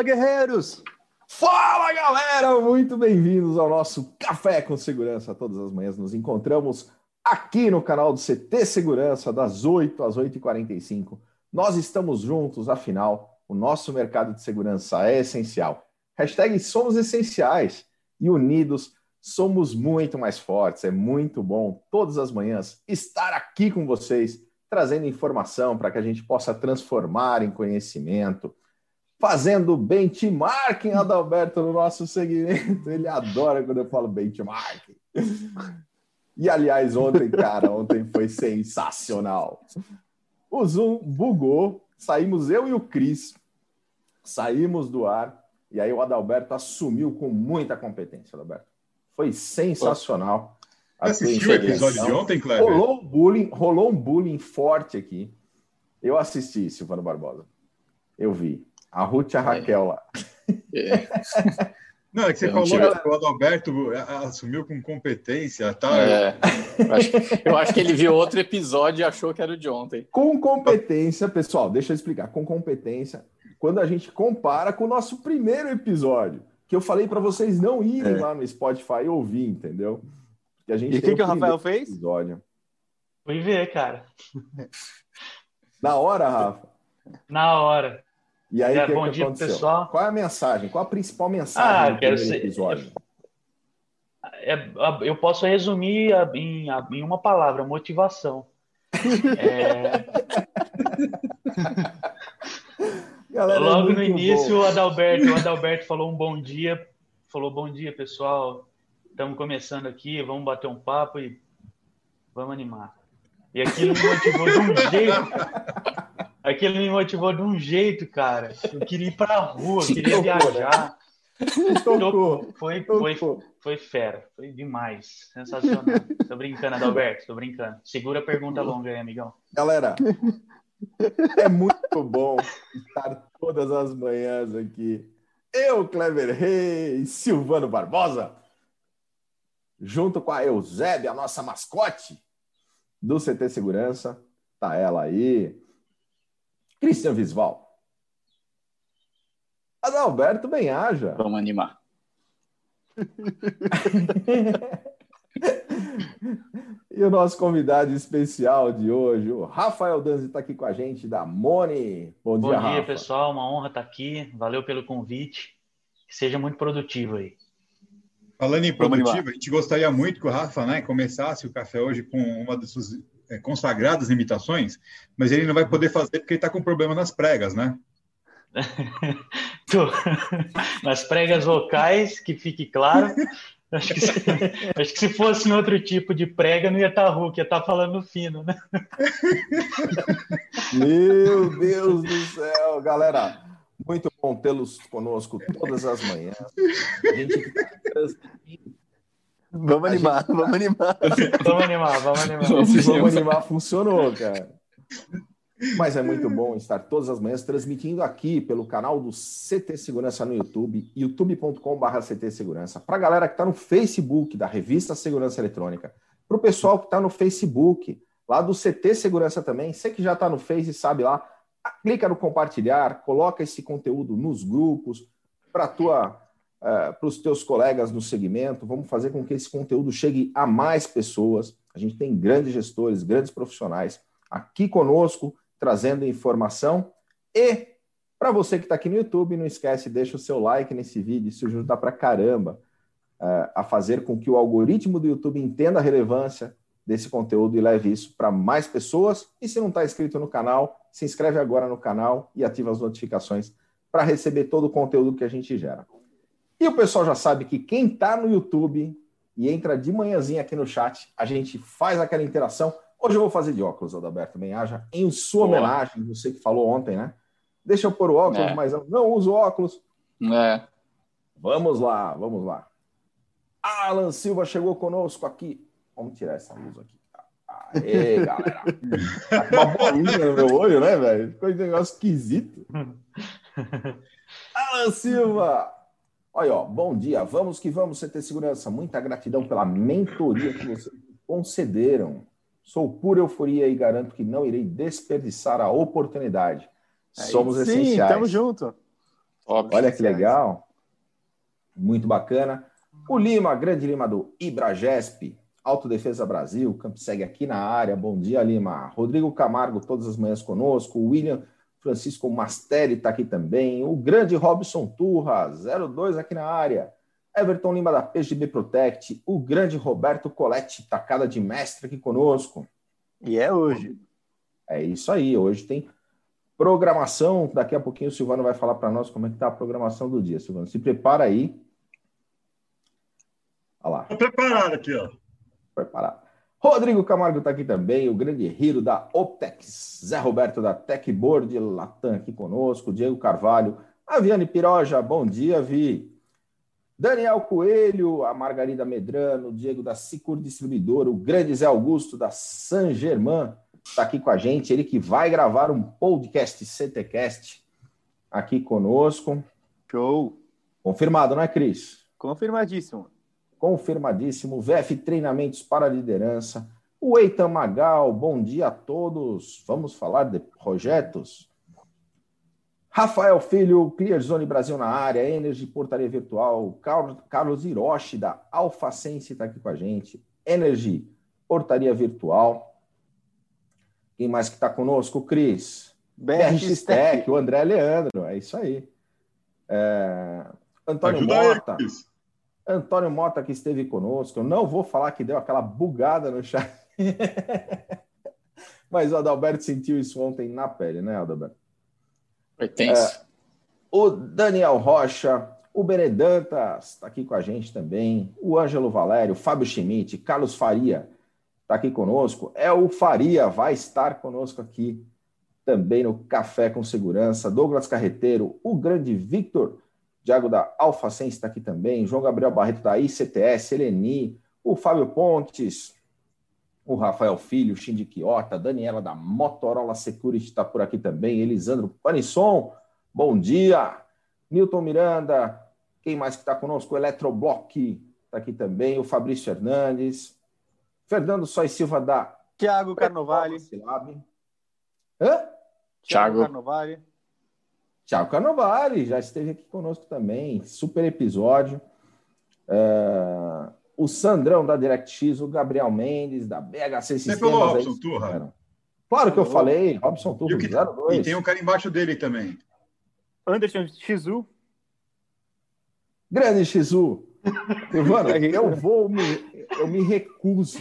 Fala, guerreiros! Fala, galera! Muito bem-vindos ao nosso Café com Segurança. Todas as manhãs nos encontramos aqui no canal do CT Segurança, das 8 às 8h45. Nós estamos juntos, afinal, o nosso mercado de segurança é essencial. Hashtag somos essenciais e unidos somos muito mais fortes. É muito bom todas as manhãs estar aqui com vocês, trazendo informação para que a gente possa transformar em conhecimento, fazendo benchmarking, Adalberto, no nosso segmento. Ele adora quando eu falo benchmarking. E, aliás, ontem, cara, ontem foi sensacional. O Zoom bugou, saímos eu e o Cris, saímos do ar, e aí o Adalberto assumiu com muita competência, Adalberto. Foi sensacional. Assistiu o episódio de ontem, Cleber? Rolou um bullying, rolou um bullying forte aqui. Eu assisti, Silvano Barbosa. Eu vi. A Ruth e a Raquel lá. É. Não, é que você eu falou que o Adalberto assumiu com competência, tá? É. Eu acho, eu acho, que ele viu outro episódio e achou que era o de ontem. Com competência, pessoal, deixa eu explicar. Com competência, quando a gente compara com o nosso primeiro episódio, que eu falei para vocês não irem é. lá no Spotify ouvir, entendeu? Que a gente e o que, que o Rafael fez? Episódio. Fui ver, cara. Na hora, Rafa? Na hora. E aí, é, que bom que dia, aconteceu? pessoal. Qual é a mensagem? Qual a principal mensagem ah, do ser... episódio? É, eu posso resumir em, em uma palavra: motivação. é... Galera, Logo no início, bom. o Adalberto, o Adalberto falou um bom dia, falou bom dia, pessoal. Estamos começando aqui, vamos bater um papo e vamos animar. E aquilo me motivou de um jeito. Aquilo me motivou de um jeito, cara. Eu queria ir pra rua, eu queria Tocou, viajar. Né? Tocou. Foi, foi, foi fera, foi demais. Sensacional. Tô brincando, Adalberto, tô brincando. Segura a pergunta longa aí, amigão. Galera, é muito bom estar todas as manhãs aqui. Eu, Clever Reis, Silvano Barbosa, junto com a Eusébia, a nossa mascote do CT Segurança. Tá ela aí, Cristian Visval. Adalberto Benhaja. Vamos animar. e o nosso convidado especial de hoje, o Rafael Danzi, está aqui com a gente, da Mone. Bom, Bom dia, dia Rafa. pessoal. Uma honra estar aqui. Valeu pelo convite. Que seja muito produtivo aí. Falando em produtivo, a gente gostaria muito que o Rafa né, começasse o café hoje com uma das suas consagradas imitações, mas ele não vai poder fazer porque ele está com problema nas pregas, né? nas pregas vocais, que fique claro. Acho que, se, acho que se fosse em outro tipo de prega, não ia estar tá Hulk, ia estar tá falando fino, né? Meu Deus do céu, galera. Muito bom tê-los conosco todas as manhãs. A gente Vamos animar, gente... vamos animar. vamos animar, vamos animar. Esse vamos animar funcionou, cara. Mas é muito bom estar todas as manhãs transmitindo aqui pelo canal do CT Segurança no YouTube, youtube.com.br CT Segurança. Para a galera que está no Facebook da Revista Segurança Eletrônica, para o pessoal que está no Facebook, lá do CT Segurança também, você que já está no Face e sabe lá, clica no compartilhar, coloca esse conteúdo nos grupos, para a tua uh, para os teus colegas no segmento, vamos fazer com que esse conteúdo chegue a mais pessoas. A gente tem grandes gestores, grandes profissionais aqui conosco, trazendo informação. E para você que está aqui no YouTube, não esquece, deixa o seu like nesse vídeo, isso ajuda para caramba uh, a fazer com que o algoritmo do YouTube entenda a relevância desse conteúdo e leve isso para mais pessoas. E se não está inscrito no canal, se inscreve agora no canal e ativa as notificações para receber todo o conteúdo que a gente gera. E o pessoal já sabe que quem está no YouTube e entra de manhãzinha aqui no chat, a gente faz aquela interação. Hoje eu vou fazer de óculos, Adalberto Benhaja, em sua Boa. homenagem, você que falou ontem, né? Deixa eu pôr o óculos, é. mas não uso óculos. É. Vamos lá, vamos lá. Alan Silva chegou conosco aqui. Vamos tirar essa luz aqui. Aê, galera. Tá com uma bolinha no meu olho, né, velho? Ficou um negócio esquisito. Alan Silva, Olha, ó, bom dia, vamos que vamos, CT Segurança. Muita gratidão pela mentoria que vocês concederam. Sou pura euforia e garanto que não irei desperdiçar a oportunidade. Somos sim, essenciais. Tamo junto. Óbvio, Olha que legal. Muito bacana. O Lima, grande Lima do Ibragesp, Autodefesa Brasil, Camp segue aqui na área. Bom dia, Lima. Rodrigo Camargo, todas as manhãs conosco. O William Francisco Mastelli está aqui também. O grande Robson Turra, 02 aqui na área. Everton Lima da PGB Protect. O grande Roberto Coletti, tacada de mestre aqui conosco. E é hoje. É isso aí. Hoje tem programação. Daqui a pouquinho o Silvano vai falar para nós como é que está a programação do dia. Silvano, se prepara aí. Olha lá. Estou preparado aqui, ó. Preparado. Rodrigo Camargo está aqui também, o grande Hiro da Optex, Zé Roberto da Techboard Latam aqui conosco, Diego Carvalho, a Viane Piroja, bom dia, Vi. Daniel Coelho, a Margarida Medrano, o Diego da Sicur Distribuidor, o grande Zé Augusto da San Germain está aqui com a gente, ele que vai gravar um podcast CTcast aqui conosco. Show! Confirmado, não é, Cris? Confirmadíssimo confirmadíssimo. VF Treinamentos para Liderança. O Eitan Magal, bom dia a todos. Vamos falar de projetos. Rafael Filho, ClearZone Brasil na área, Energy Portaria Virtual, Carlos Hiroshi da AlphaSense está aqui com a gente, Energy Portaria Virtual. Quem mais que está conosco? Cris. BRX Tech, o André Leandro, é isso aí. É... Antônio Ajuda Mota. Aí, Antônio Mota, que esteve conosco. Eu não vou falar que deu aquela bugada no chat. Mas o Adalberto sentiu isso ontem na pele, né, Adalberto? Foi tenso. É, o Daniel Rocha, o Benedantas está aqui com a gente também. O Ângelo Valério, Fábio Schmidt, Carlos Faria está aqui conosco. É o Faria, vai estar conosco aqui também no Café com Segurança. Douglas Carreteiro, o grande Victor Diago da AlphaSense está aqui também, João Gabriel Barreto da ICTS, Eleni, o Fábio Pontes, o Rafael Filho, o Shindy Quiota, Daniela da Motorola Security está por aqui também, Elisandro Panisson, bom dia, Newton Miranda, quem mais que está conosco? O Eletroblock está aqui também, o Fabrício Hernandes, Fernando Sois Silva da Tiago Carnovale. Hã? Tiago Carnovale. Tiago Carnovale já esteve aqui conosco também, super episódio. Uh, o Sandrão da DirectX, o Gabriel Mendes da BHC Sistemas. Você falou Robson Turra? Claro que eu falei, Robson Turra, e, que, e tem um cara embaixo dele também. Anderson Xizu. Grande Xizu. Mano, eu vou me, eu me recuso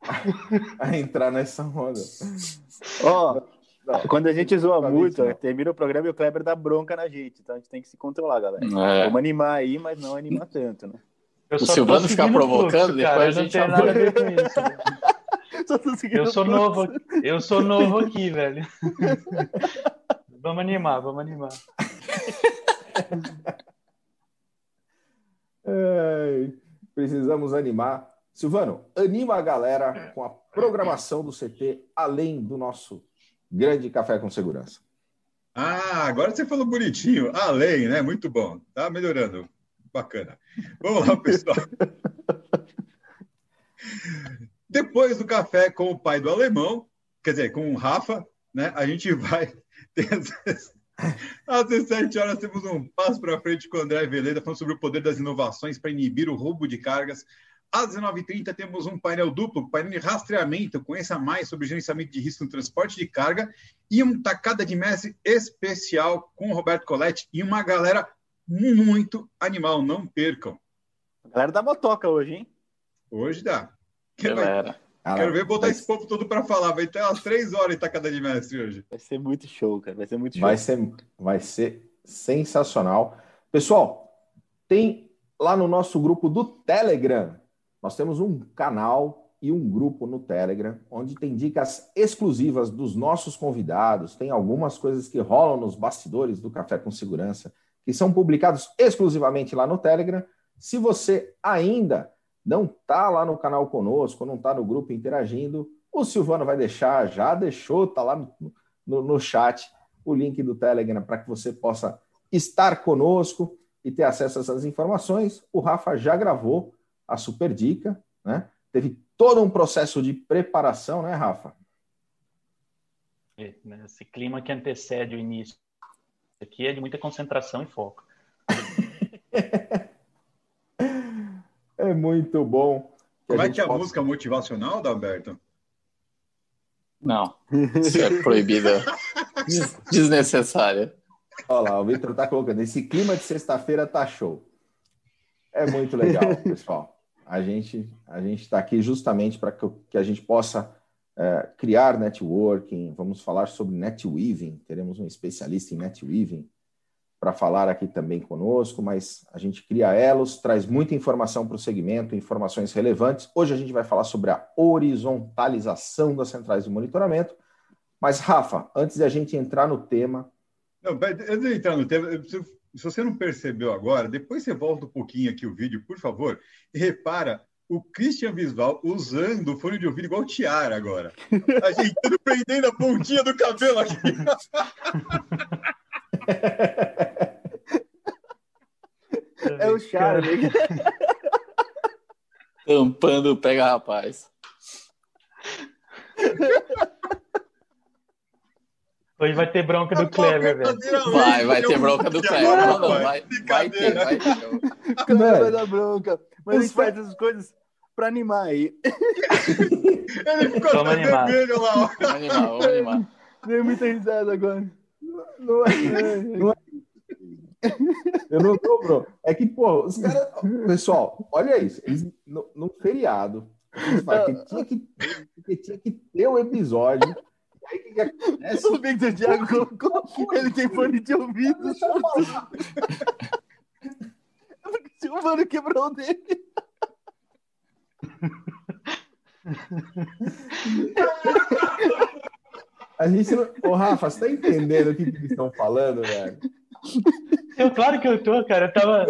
a, a entrar nessa roda. Ó, oh, não, Quando a gente zoa muito, termina o programa e o Kleber dá bronca na gente. Então a gente tem que se controlar, galera. É. Vamos animar aí, mas não animar tanto, né? Eu o Silvano ficar provocando, fluxo, depois a gente não nada a ver com isso. Né? eu sou novo, eu sou novo aqui, velho. vamos animar, vamos animar. É, precisamos animar. Silvano, anima a galera com a programação do CT, além do nosso Grande Café com Segurança. Ah, agora você falou bonitinho. Além, né? Muito bom. Tá melhorando. Bacana. Vamos lá, pessoal. Depois do café com o pai do alemão, quer dizer, com o Rafa, né? A gente vai ter às 17 horas temos um passo para frente com o André Veleda falando sobre o poder das inovações para inibir o roubo de cargas às 19h30 temos um painel duplo, painel de rastreamento, conheça mais sobre gerenciamento de risco no transporte de carga e um tacada de mestre especial com o Roberto Coletti e uma galera muito animal, não percam. A galera da motoca hoje, hein? Hoje dá. Galera. Vai... Quero ver botar vai... esse povo todo para falar. Vai ter umas três horas em tacada de mestre hoje. Vai ser muito show, cara. Vai ser muito show. Vai ser, vai ser sensacional. Pessoal, tem lá no nosso grupo do Telegram nós temos um canal e um grupo no Telegram, onde tem dicas exclusivas dos nossos convidados, tem algumas coisas que rolam nos bastidores do Café com Segurança, que são publicados exclusivamente lá no Telegram. Se você ainda não está lá no canal conosco, não está no grupo interagindo, o Silvano vai deixar, já deixou, está lá no, no, no chat o link do Telegram para que você possa estar conosco e ter acesso a essas informações. O Rafa já gravou a super dica, né? Teve todo um processo de preparação, né, Rafa? É, né, esse clima que antecede o início. aqui é de muita concentração e foco. é muito bom. Como é que é a possa... música motivacional, Dalberto? Não, isso é proibida. Desnecessária. Olha lá, o Vitor tá colocando. Esse clima de sexta-feira tá show. É muito legal, pessoal. A gente a gente está aqui justamente para que, que, a gente possa é, criar networking. Vamos falar sobre netweaving. Teremos um especialista em netweaving para falar aqui também conosco, mas a gente cria elos, traz muita informação para o segmento, informações relevantes. Hoje a gente vai falar sobre a horizontalização das centrais de monitoramento. Mas, Rafa, antes de a gente entrar no tema. Não, antes de entrar no tema, preciso, se você não percebeu agora, depois você volta um pouquinho aqui o vídeo, por favor, e repara o Christian Visval usando o fone de ouvido igual tiara agora. Ajeitando, prendendo a pontinha do cabelo aqui. É o charme. Tampando pega rapaz. Hoje vai ter bronca do Kleber, velho. Vai, vai ter bronca do Kleber. Não, não, vai, vai ter, vai ter. Kleber vai dar bronca. Mas a gente faz essas coisas pra animar aí. Ele ficou vamos animar. vermelho lá. Vamos animar, vamos animar. Dei muita risada agora. Não é, não é. Eu não tô, bro. É que, pô, os caras. Pessoal, olha isso. Eles, no, no feriado, eles falam que tinha que, que tinha que ter o um episódio. Aí o que, que acontece? O Victor Thiago colocou. Ele tem fone de ouvido. O mano quebrou o dele. A gente não... Ô, Rafa, você tá entendendo o que, que eles estão falando, velho? Eu, claro que eu tô, cara. Eu tava.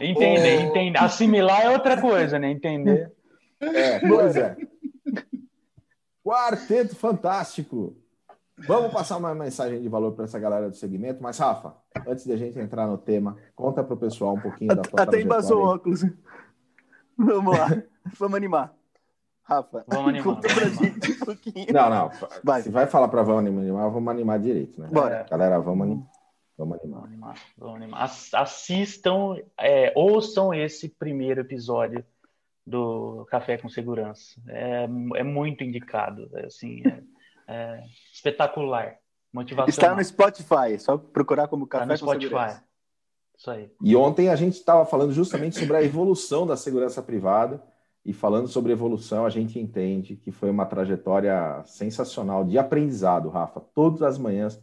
Entender, oh. entender. Assimilar é outra coisa, né? Entender. É, pois é. Quarteto fantástico. Vamos passar uma mensagem de valor para essa galera do segmento, mas Rafa, antes de a gente entrar no tema, conta para o pessoal um pouquinho da tua Até embasou o óculos. Vamos lá, vamos animar. Rafa, vamos animar. Conta pra gente um pouquinho. Não, não. Vai. Se vai falar para vamos animar, vamos animar direito, né? Bora. Galera, vamos animar. Vamos animar. Vamos animar. Vamos animar. Assistam, é, ouçam esse primeiro episódio do Café com Segurança. É, é muito indicado. É, assim, é, é espetacular. Motivacional. Está no Spotify, é só procurar como Café Está no com Spotify. Segurança. Isso aí. E ontem a gente estava falando justamente sobre a evolução da segurança privada e falando sobre evolução, a gente entende que foi uma trajetória sensacional de aprendizado, Rafa. Todas as manhãs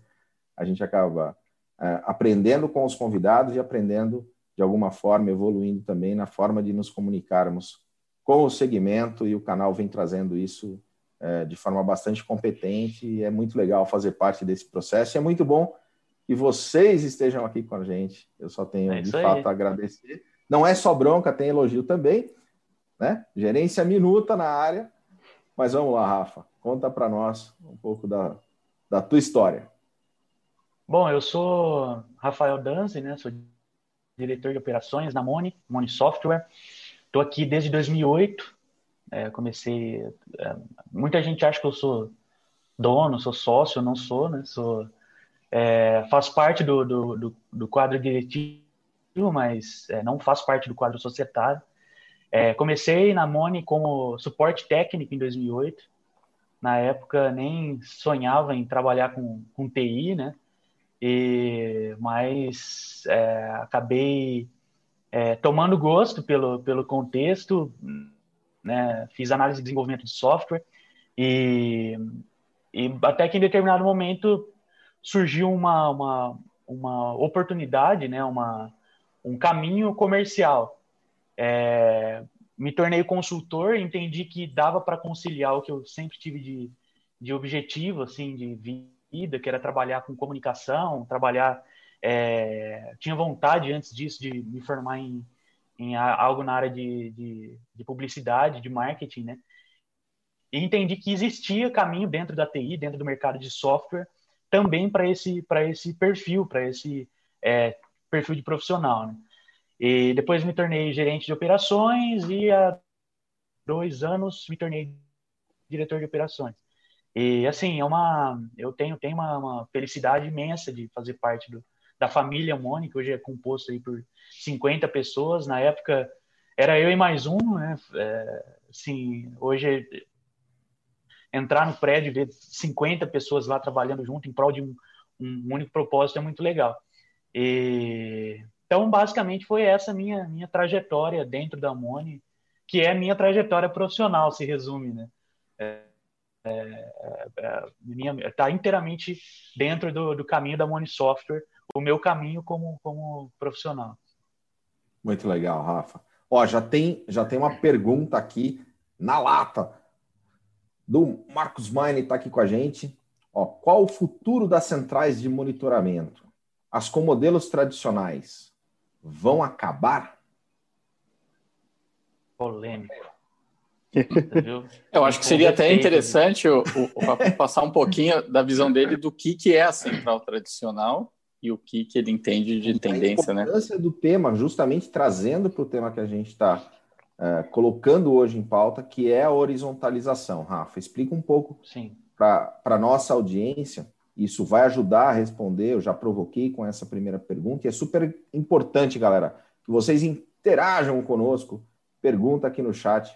a gente acaba é, aprendendo com os convidados e aprendendo de alguma forma, evoluindo também na forma de nos comunicarmos com o segmento e o canal vem trazendo isso é, de forma bastante competente e é muito legal fazer parte desse processo. E é muito bom que vocês estejam aqui com a gente. Eu só tenho é de fato a agradecer. Não é só bronca, tem elogio também né? Gerência minuta na área. Mas vamos lá, Rafa, conta para nós um pouco da, da tua história. Bom, eu sou Rafael Danzi, né? Sou diretor de operações na Moni, Moni Software. Estou aqui desde 2008. É, comecei. É, muita gente acha que eu sou dono, sou sócio, eu não sou, né? Sou, é, faço parte do, do, do, do quadro diretivo, mas é, não faço parte do quadro societário. É, comecei na Moni como suporte técnico em 2008. Na época nem sonhava em trabalhar com, com TI, né? E, mas é, acabei é, tomando gosto pelo, pelo contexto, né? Fiz análise de desenvolvimento de software e, e até que em determinado momento surgiu uma, uma, uma oportunidade, né? Uma, um caminho comercial é, me tornei consultor, entendi que dava para conciliar o que eu sempre tive de, de objetivo, assim, de vida, que era trabalhar com comunicação, trabalhar. É, tinha vontade antes disso de me formar em, em algo na área de, de, de, publicidade, de marketing, né? E entendi que existia caminho dentro da TI, dentro do mercado de software, também para esse, esse perfil, para esse é, perfil de profissional, né? E depois me tornei gerente de operações e há dois anos me tornei diretor de operações. E assim, é uma, eu tenho, tenho uma, uma felicidade imensa de fazer parte do, da família Mone, que hoje é composto aí por 50 pessoas. Na época era eu e mais um, né? É, assim, hoje entrar no prédio e ver 50 pessoas lá trabalhando junto em prol de um, um único propósito é muito legal. E, então, basicamente, foi essa minha minha trajetória dentro da Mone, que é a minha trajetória profissional, se resume, né? É, está é, é, tá inteiramente dentro do, do, caminho da Money Software, o meu caminho como, como profissional. Muito legal, Rafa. Ó, já tem, já tem uma pergunta aqui na lata do Marcos Mine, está aqui com a gente. Ó, qual o futuro das centrais de monitoramento? As com modelos tradicionais vão acabar? Polêmico. Eu acho que seria até interessante o, o, passar um pouquinho da visão dele do que, que é a central tradicional e o que, que ele entende de tendência, né? A importância né? do tema, justamente trazendo para o tema que a gente está uh, é, colocando hoje em pauta, que é a horizontalização. Rafa, explica um pouco para a nossa audiência. Isso vai ajudar a responder. Eu já provoquei com essa primeira pergunta e é super importante, galera, que vocês interajam conosco. Pergunta aqui no chat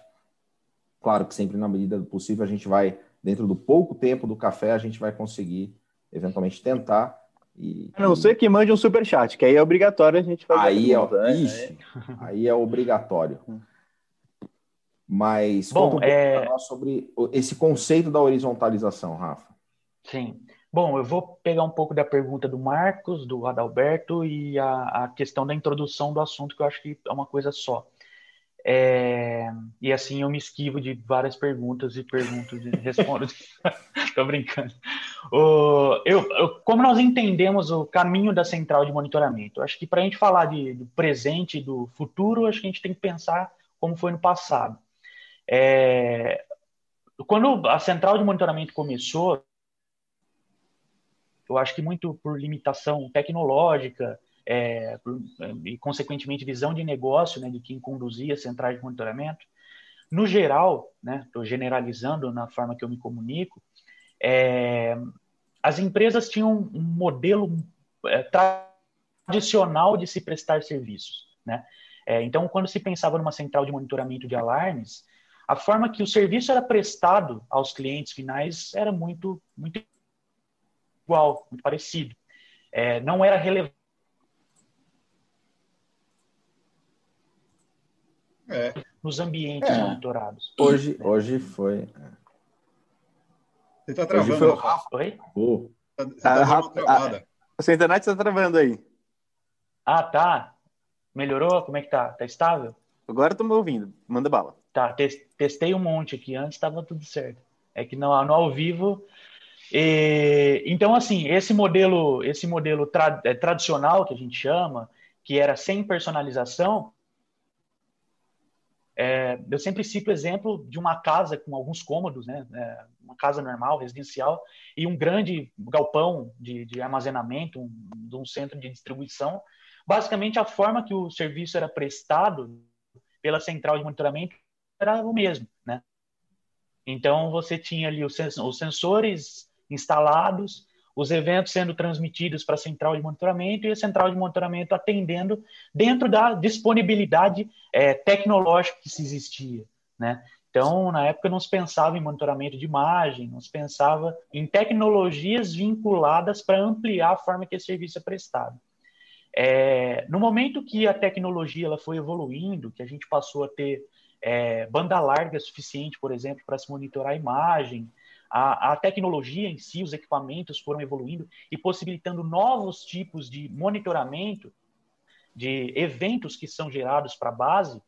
Claro que sempre na medida do possível a gente vai, dentro do pouco tempo do café, a gente vai conseguir eventualmente tentar. E, a não ser que mande um super chat, que aí é obrigatório a gente fazer. Aí, é, né? ixi, aí é obrigatório. Mas Bom, conta um é... sobre esse conceito da horizontalização, Rafa. Sim. Bom, eu vou pegar um pouco da pergunta do Marcos, do Adalberto e a, a questão da introdução do assunto, que eu acho que é uma coisa só. É, e assim eu me esquivo de várias perguntas e pergunto e respondo. Tô brincando. O, eu, eu, como nós entendemos o caminho da central de monitoramento? Acho que para a gente falar de, do presente e do futuro, acho que a gente tem que pensar como foi no passado. É, quando a central de monitoramento começou, eu acho que muito por limitação tecnológica, é, e, consequentemente, visão de negócio né, de quem conduzia centrais de monitoramento. No geral, estou né, generalizando na forma que eu me comunico, é, as empresas tinham um modelo é, tradicional de se prestar serviços. Né? É, então, quando se pensava numa central de monitoramento de alarmes, a forma que o serviço era prestado aos clientes finais era muito, muito igual, muito parecido. É, não era relevante é. nos ambientes é. monitorados. Hoje, hoje foi. É. Você está travando. Foi... Rafa. Oi? Oh. Você tá, tá travada. A sua internet está travando aí. Ah, tá. Melhorou? Como é que tá? Tá estável? Agora estamos ouvindo. Manda bala. Tá, testei um monte aqui. Antes estava tudo certo. É que no, no ao vivo. E, então, assim, esse modelo, esse modelo tra, é, tradicional que a gente chama, que era sem personalização, é, eu sempre cito o exemplo de uma casa com alguns cômodos, né? É, uma casa normal, residencial, e um grande galpão de, de armazenamento, um, de um centro de distribuição. Basicamente, a forma que o serviço era prestado pela central de monitoramento era o mesmo, né? Então, você tinha ali os sensores instalados, os eventos sendo transmitidos para a central de monitoramento e a central de monitoramento atendendo dentro da disponibilidade é, tecnológica que se existia, né? Então, na época não se pensava em monitoramento de imagem, não se pensava em tecnologias vinculadas para ampliar a forma que esse serviço é prestado. É, no momento que a tecnologia ela foi evoluindo, que a gente passou a ter é, banda larga suficiente, por exemplo, para se monitorar a imagem, a, a, tecnologia em si, os equipamentos foram evoluindo e possibilitando novos tipos de monitoramento de eventos que são gerados para a base,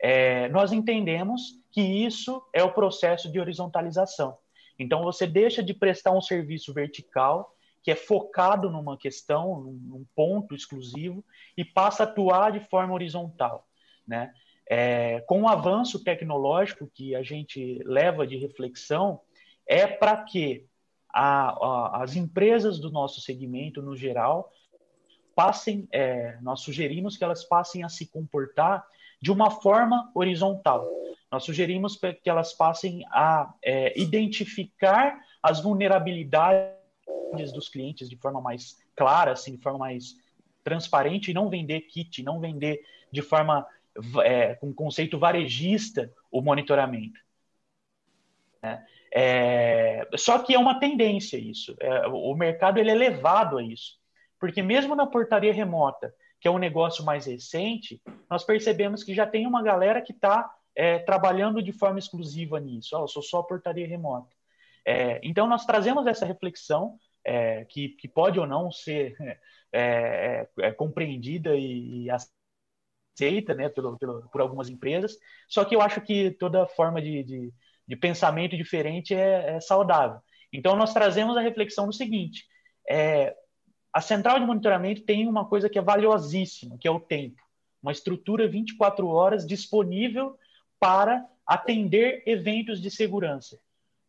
é, nós entendemos que isso é o processo de horizontalização. Então, você deixa de prestar um serviço vertical, que é focado numa questão, num ponto exclusivo, e passa a atuar de forma horizontal. Né? É, com o avanço tecnológico que a gente leva de reflexão, é para que a, a, as empresas do nosso segmento, no geral, passem, é, nós sugerimos que elas passem a se comportar de uma forma horizontal. Nós sugerimos que elas passem a é, identificar as vulnerabilidades dos clientes de forma mais clara, assim, de forma mais transparente e não vender kit, não vender de forma é, com conceito varejista o monitoramento. Né? É, só que é uma tendência isso. É, o mercado ele é levado a isso. Porque mesmo na portaria remota, que é um negócio mais recente, nós percebemos que já tem uma galera que está é, trabalhando de forma exclusiva nisso. Oh, eu sou só portaria remota. É, então, nós trazemos essa reflexão, é, que, que, pode ou não ser é, compreendida e, e aceita né, pelo, pelo, por algumas empresas, só que eu acho que toda forma de, de, de pensamento diferente é, é, saudável. Então, nós trazemos a reflexão do seguinte: é, a central de monitoramento tem uma coisa que é valiosíssima, que é o tempo. Uma estrutura 24 horas disponível para atender eventos de segurança.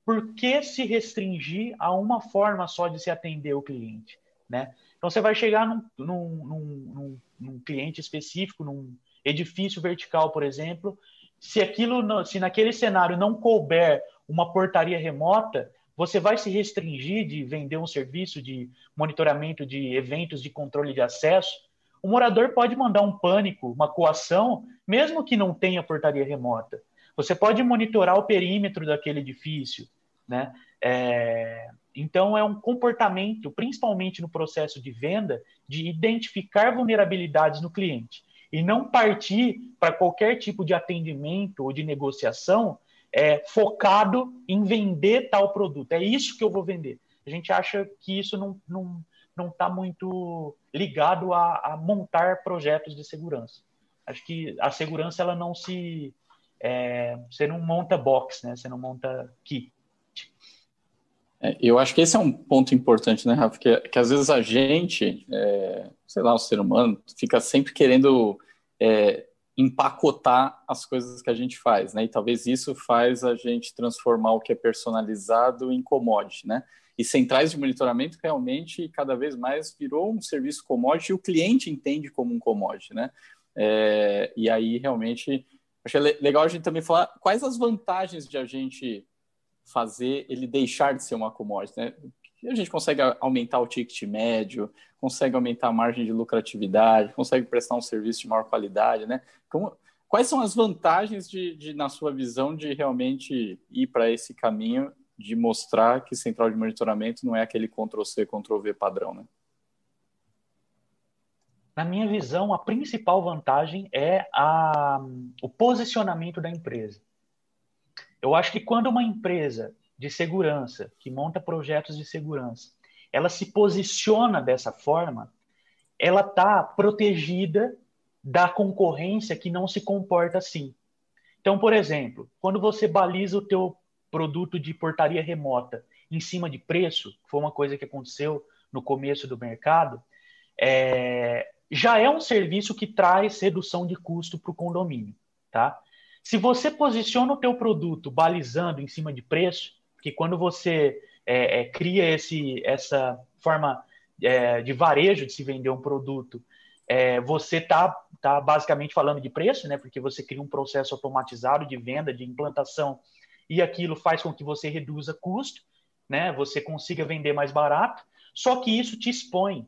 Por que se restringir a uma forma só de se atender o cliente? Né? Então, você vai chegar num, num, num, num cliente específico, num edifício vertical, por exemplo, se aquilo, se naquele cenário não couber uma portaria remota, você vai se restringir de vender um serviço de monitoramento de eventos de controle de acesso. O morador pode mandar um pânico, uma coação, mesmo que não tenha portaria remota. Você pode monitorar o perímetro daquele edifício, né? É, então, é um comportamento, principalmente no processo de venda, de identificar vulnerabilidades no cliente e não partir para qualquer tipo de atendimento ou de negociação é, focado em vender tal produto. É isso que eu vou vender. A gente acha que isso não está não, não tá muito ligado a, a, montar projetos de segurança. Acho que a segurança ela não se. É, você não monta box, né? você não monta kit. É, eu acho que esse é um ponto importante, né, Rafa? Que, que às vezes a gente, é, sei lá, o ser humano, fica sempre querendo é, empacotar as coisas que a gente faz, né? E talvez isso faz a gente transformar o que é personalizado em commodity, né? E centrais de monitoramento realmente cada vez mais virou um serviço commodity e o cliente entende como um commodity, né? É, e aí realmente achei legal a gente também falar quais as vantagens de a gente fazer ele deixar de ser uma commodity, né? a gente consegue aumentar o ticket médio, consegue aumentar a margem de lucratividade, consegue prestar um serviço de maior qualidade, né? Como, quais são as vantagens de, de, na sua visão, de realmente ir para esse caminho de mostrar que central de monitoramento não é aquele Ctrl-C, Ctrl-V padrão, né? Na minha visão, a principal vantagem é a, o posicionamento da empresa. Eu acho que quando uma empresa de segurança, que monta projetos de segurança, ela se posiciona dessa forma, ela está protegida da concorrência que não se comporta assim. Então, por exemplo, quando você baliza o teu produto de portaria remota em cima de preço, foi uma coisa que aconteceu no começo do mercado, é, já é um serviço que traz redução de custo para o condomínio, tá? Se você posiciona o teu produto balizando em cima de preço, que quando você é, é, cria esse, essa forma é, de varejo de se vender um produto, é, você está tá basicamente falando de preço, né? Porque você cria um processo automatizado de venda, de implantação, e aquilo faz com que você reduza custo, né? Você consiga vender mais barato. Só que isso te expõe,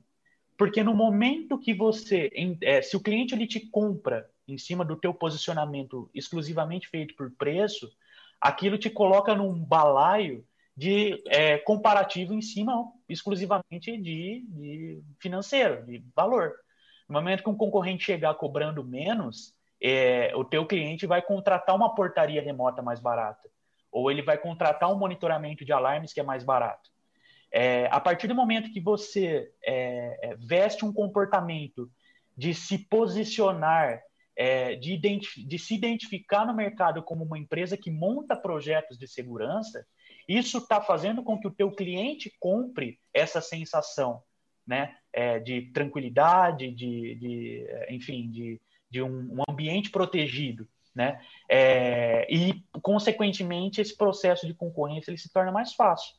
porque no momento que você, é, se o cliente ele te compra em cima do teu posicionamento exclusivamente feito por preço, aquilo te coloca num balaio de é, comparativo em cima exclusivamente de, de, financeiro, de valor. No momento que um concorrente chegar cobrando menos, é, o teu cliente vai contratar uma portaria remota mais barata, ou ele vai contratar um monitoramento de alarmes que é mais barato. É, a partir do momento que você é, é, veste um comportamento de se posicionar é, de, de, se identificar no mercado como uma empresa que monta projetos de segurança, isso está fazendo com que o teu cliente compre essa sensação né, é, de tranquilidade, de, de enfim, de, de um, um, ambiente protegido. Né? É, e, consequentemente, esse processo de concorrência ele se torna mais fácil.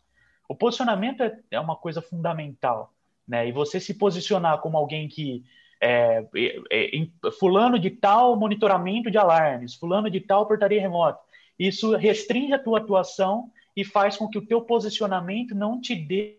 O posicionamento é, é uma coisa fundamental. Né? E você se posicionar como alguém que é, fulano de tal monitoramento de alarmes, fulano de tal portaria remota. Isso restringe a tua atuação e faz com que o teu posicionamento não te dê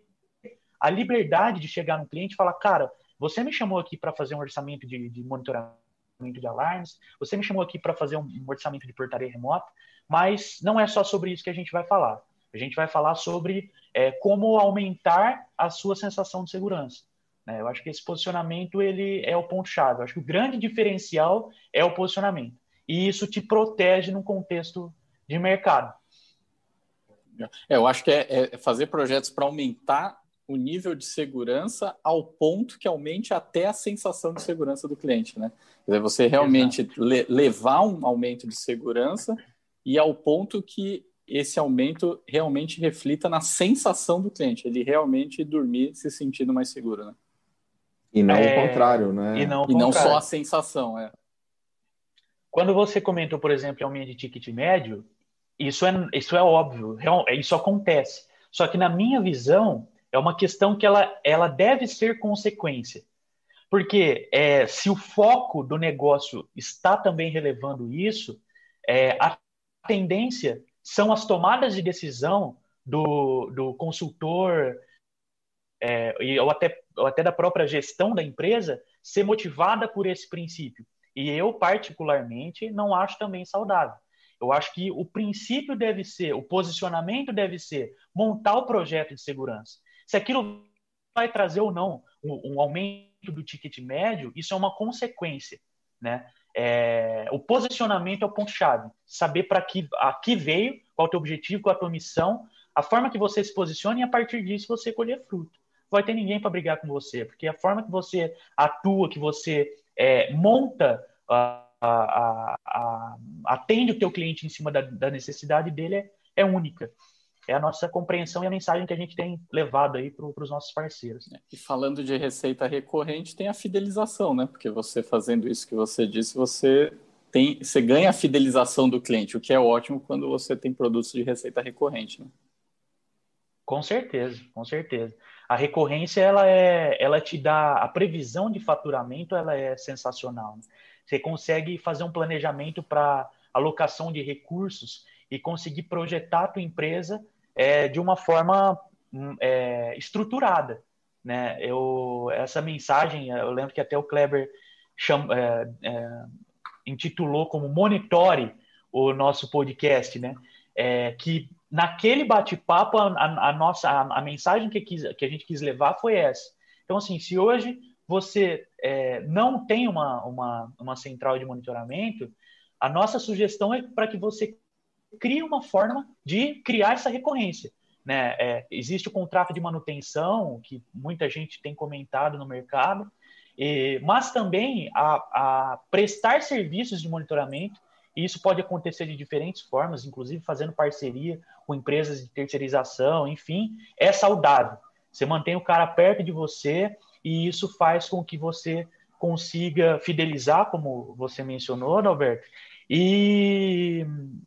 a liberdade de chegar no cliente e falar, cara, você me chamou aqui para fazer um orçamento de, de, monitoramento de alarmes, você me chamou aqui para fazer um, um orçamento de portaria remota, mas não é só sobre isso que a gente vai falar. A gente vai falar sobre é, como aumentar a sua sensação de segurança. Né? Eu acho que esse posicionamento ele é o ponto-chave. Eu acho que o grande diferencial é o posicionamento. E isso te protege num contexto de mercado. É, eu acho que é, é fazer projetos para aumentar o nível de segurança ao ponto que aumente até a sensação de segurança do cliente, né? Quer dizer, você realmente le levar um aumento de segurança e ao ponto que esse aumento realmente reflita na sensação do cliente, ele realmente dormir se sentindo mais seguro, né? E não é... o contrário, né? E não, e não só a sensação, é. Quando você comentou, por exemplo, aumento de ticket médio, isso é, isso é óbvio, isso acontece. Só que na minha visão, é uma questão que ela, ela deve ser consequência. Porque é, se o foco do negócio está também relevando isso, é, a tendência são as tomadas de decisão do, do consultor é, ou, até, ou até da própria gestão da empresa ser motivada por esse princípio. E eu, particularmente, não acho também saudável. Eu acho que o princípio deve ser, o posicionamento deve ser montar o projeto de segurança. Se aquilo vai trazer ou não um, um aumento do ticket médio, isso é uma consequência, né? É, o posicionamento é o ponto-chave. Saber para que aqui veio, qual o teu objetivo, qual a tua missão, a forma que você se posiciona e a partir disso você colher fruto. Não vai ter ninguém para brigar com você, porque a forma que você atua, que você é, monta, a, a, a, atende o teu cliente em cima da, da necessidade dele é, é única é a nossa compreensão e a mensagem que a gente tem levado aí para os nossos parceiros. Né? E falando de receita recorrente, tem a fidelização, né? Porque você fazendo isso que você disse, você tem, você ganha a fidelização do cliente, o que é ótimo quando você tem produtos de receita recorrente, né? Com certeza, com certeza. A recorrência ela é, ela te dá a previsão de faturamento, ela é sensacional. Né? Você consegue fazer um planejamento para alocação de recursos e conseguir projetar a tua empresa é, de uma forma hum, é, estruturada. Né? Eu, essa mensagem, eu lembro que até o Kleber cham, é, é intitulou como Monitore o nosso podcast, né? É, que naquele bate-papo a, a, nossa a, a, mensagem que, quis, que a gente quis levar foi essa. Então, assim, se hoje você é, não tem uma, uma, uma central de monitoramento, a nossa sugestão é para que você cria uma forma de criar essa recorrência. Né? É, existe o contrato de manutenção, que muita gente tem comentado no mercado, e, mas também a, a, prestar serviços de monitoramento, e isso pode acontecer de diferentes formas, inclusive fazendo parceria com empresas de terceirização, enfim, é saudável. Você mantém o cara perto de você e isso faz com que você consiga fidelizar, como você mencionou, Alberto, e,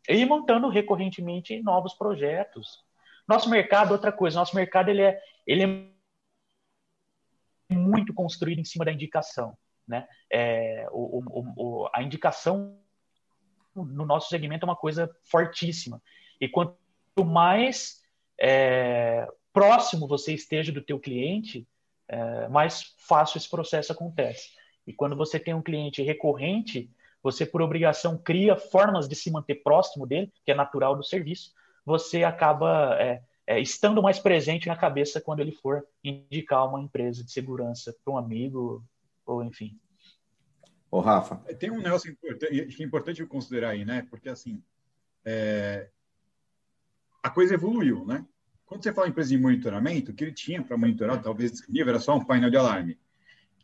e montando recorrentemente novos projetos. Nosso mercado, outra coisa, nosso mercado ele é, ele é muito construído em cima da indicação. Né? É, o, o, o, a indicação no nosso segmento é uma coisa fortíssima. E quanto mais é, próximo você esteja do teu cliente, é, mais fácil esse processo acontece. E quando você tem um cliente recorrente, você, por obrigação, cria formas de se manter próximo dele, que é natural do serviço, você acaba é, é, estando mais presente na cabeça quando ele for indicar uma empresa de segurança para um amigo, ou enfim. Ô, Rafa. Tem um negócio importante, é importante considerar aí, né? Porque, assim, é... a coisa evoluiu, né? Quando você fala em empresa de monitoramento, o que ele tinha para monitorar, talvez disponível, era só um painel de alarme.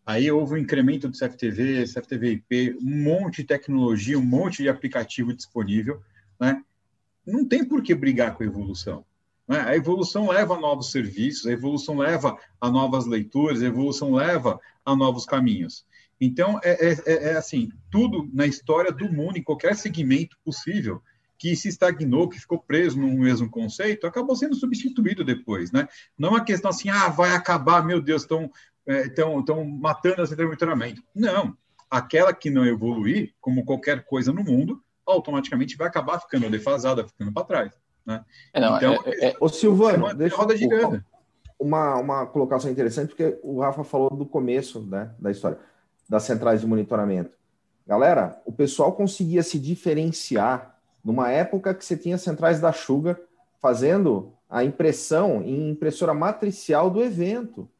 Aí houve um incremento do CFTV, CFTV IP, um monte de tecnologia, um monte de aplicativo disponível, né? Não tem por que brigar com a evolução. Né? A evolução leva a novos serviços, a evolução leva a novas leituras, a evolução leva a novos caminhos. Então, é, é, é, é assim, tudo na história do mundo, em qualquer segmento possível, que se estagnou, que ficou preso no mesmo conceito, acabou sendo substituído depois, né? Não é uma questão assim, ah, vai acabar, meu Deus, estão estão é, matando esse monitoramento. Não. Aquela que não evoluir, como qualquer coisa no mundo, automaticamente vai acabar ficando defasada, ficando para trás. Né? É, não, então, é, é, ô Silvano, deixa roda girando. Uma, uma colocação interessante, porque o Rafa falou do começo né, da história, das centrais de monitoramento. Galera, o pessoal conseguia se diferenciar numa época que você tinha centrais da Sugar fazendo a impressão em impressora matricial do evento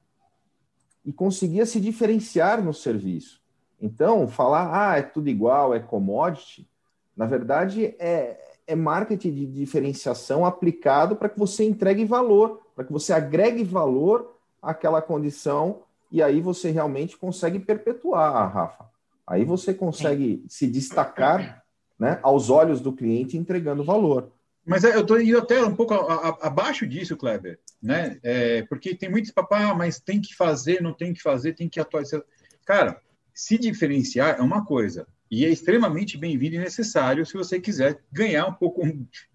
e conseguia se diferenciar no serviço. Então, falar, ah, é tudo igual, é commodity, na verdade é, é marketing de diferenciação aplicado para que você entregue valor, para que você agregue valor àquela condição e aí você realmente consegue perpetuar, Rafa. Aí você consegue se destacar né, aos olhos do cliente entregando valor. Mas é, eu estou indo até um pouco a, a, abaixo disso, Kleber, né? É, porque tem muitos papá, ah, mas tem que fazer, não tem que fazer, tem que atualizar. Cara, se diferenciar é uma coisa, e é extremamente bem-vindo e necessário se você quiser ganhar um pouco,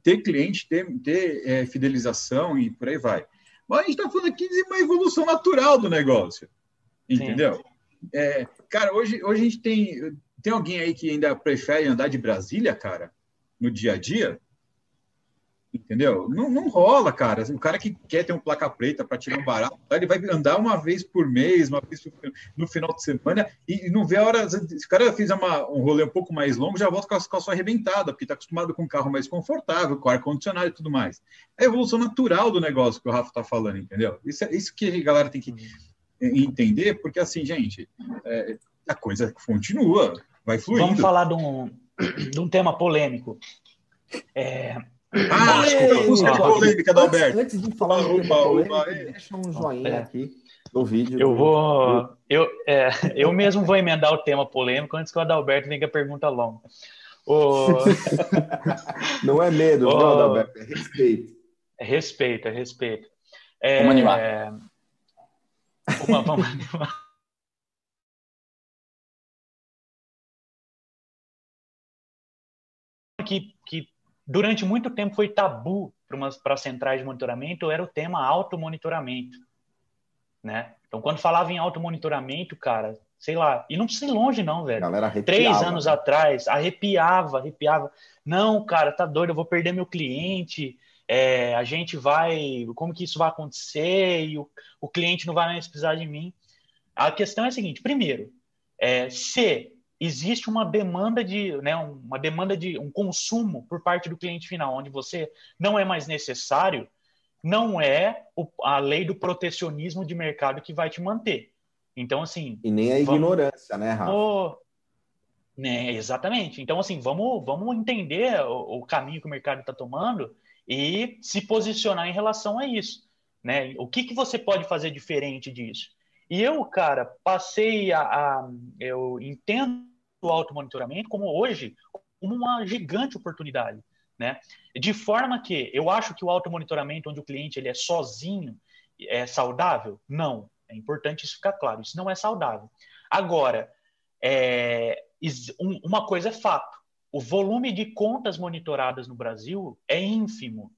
ter cliente, ter, ter é, fidelização e por aí vai. Mas a gente está falando aqui de uma evolução natural do negócio, entendeu? É, cara, hoje, hoje a gente tem, tem alguém aí que ainda prefere andar de Brasília, cara, no dia a dia? Entendeu? Não, não rola, cara. O cara que quer ter um placa preta para tirar um barato, ele vai andar uma vez por mês, uma vez no final de semana, e não vê a hora. Se o cara fizer uma, um rolê um pouco mais longo, já volta com a calça arrebentada, porque está acostumado com um carro mais confortável, com ar-condicionado e tudo mais. É a evolução natural do negócio que o Rafa está falando, entendeu? Isso, é, isso que a galera tem que entender, porque assim, gente, é, a coisa continua, vai fluindo. Vamos falar de um, de um tema polêmico. É, ah, desculpa, a polêmica do Alberto. Antes de falar opa, opa, deixa um joinha é. aqui no vídeo. Eu vou. Eu, é, eu mesmo vou emendar o tema polêmico antes que o Adalberto venha com a pergunta longa. O... não é medo, o... não, Adalberto, é respeito. É respeito, é respeito. É... Vamos animar. Uma. Que, que durante muito tempo foi tabu para centrais de monitoramento, era o tema automonitoramento, né? Então, quando falava em automonitoramento, cara, sei lá, e não precisa ir longe não, velho. Três anos atrás, arrepiava, arrepiava. Não, cara, tá doido, eu vou perder meu cliente, é, a gente vai, como que isso vai acontecer, e o, o cliente não vai mais precisar de mim. A questão é a seguinte, primeiro, é, se existe uma demanda de, né, uma demanda de um consumo por parte do cliente final, onde você não é mais necessário, não é o, a lei do protecionismo de mercado que vai te manter. Então, assim. E nem a ignorância, né, Rafa? O, né, exatamente. Então, assim, vamos, vamos entender o, o caminho que o mercado está tomando e se posicionar em relação a isso. Né? O que, que você pode fazer diferente disso? E eu, cara, passei a, a eu entendo o automonitoramento como hoje uma gigante oportunidade, né? De forma que eu acho que o automonitoramento onde o cliente ele é sozinho é saudável? Não. É importante isso ficar claro. Isso não é saudável. Agora, é, uma coisa é fato. O volume de contas monitoradas no Brasil é ínfimo,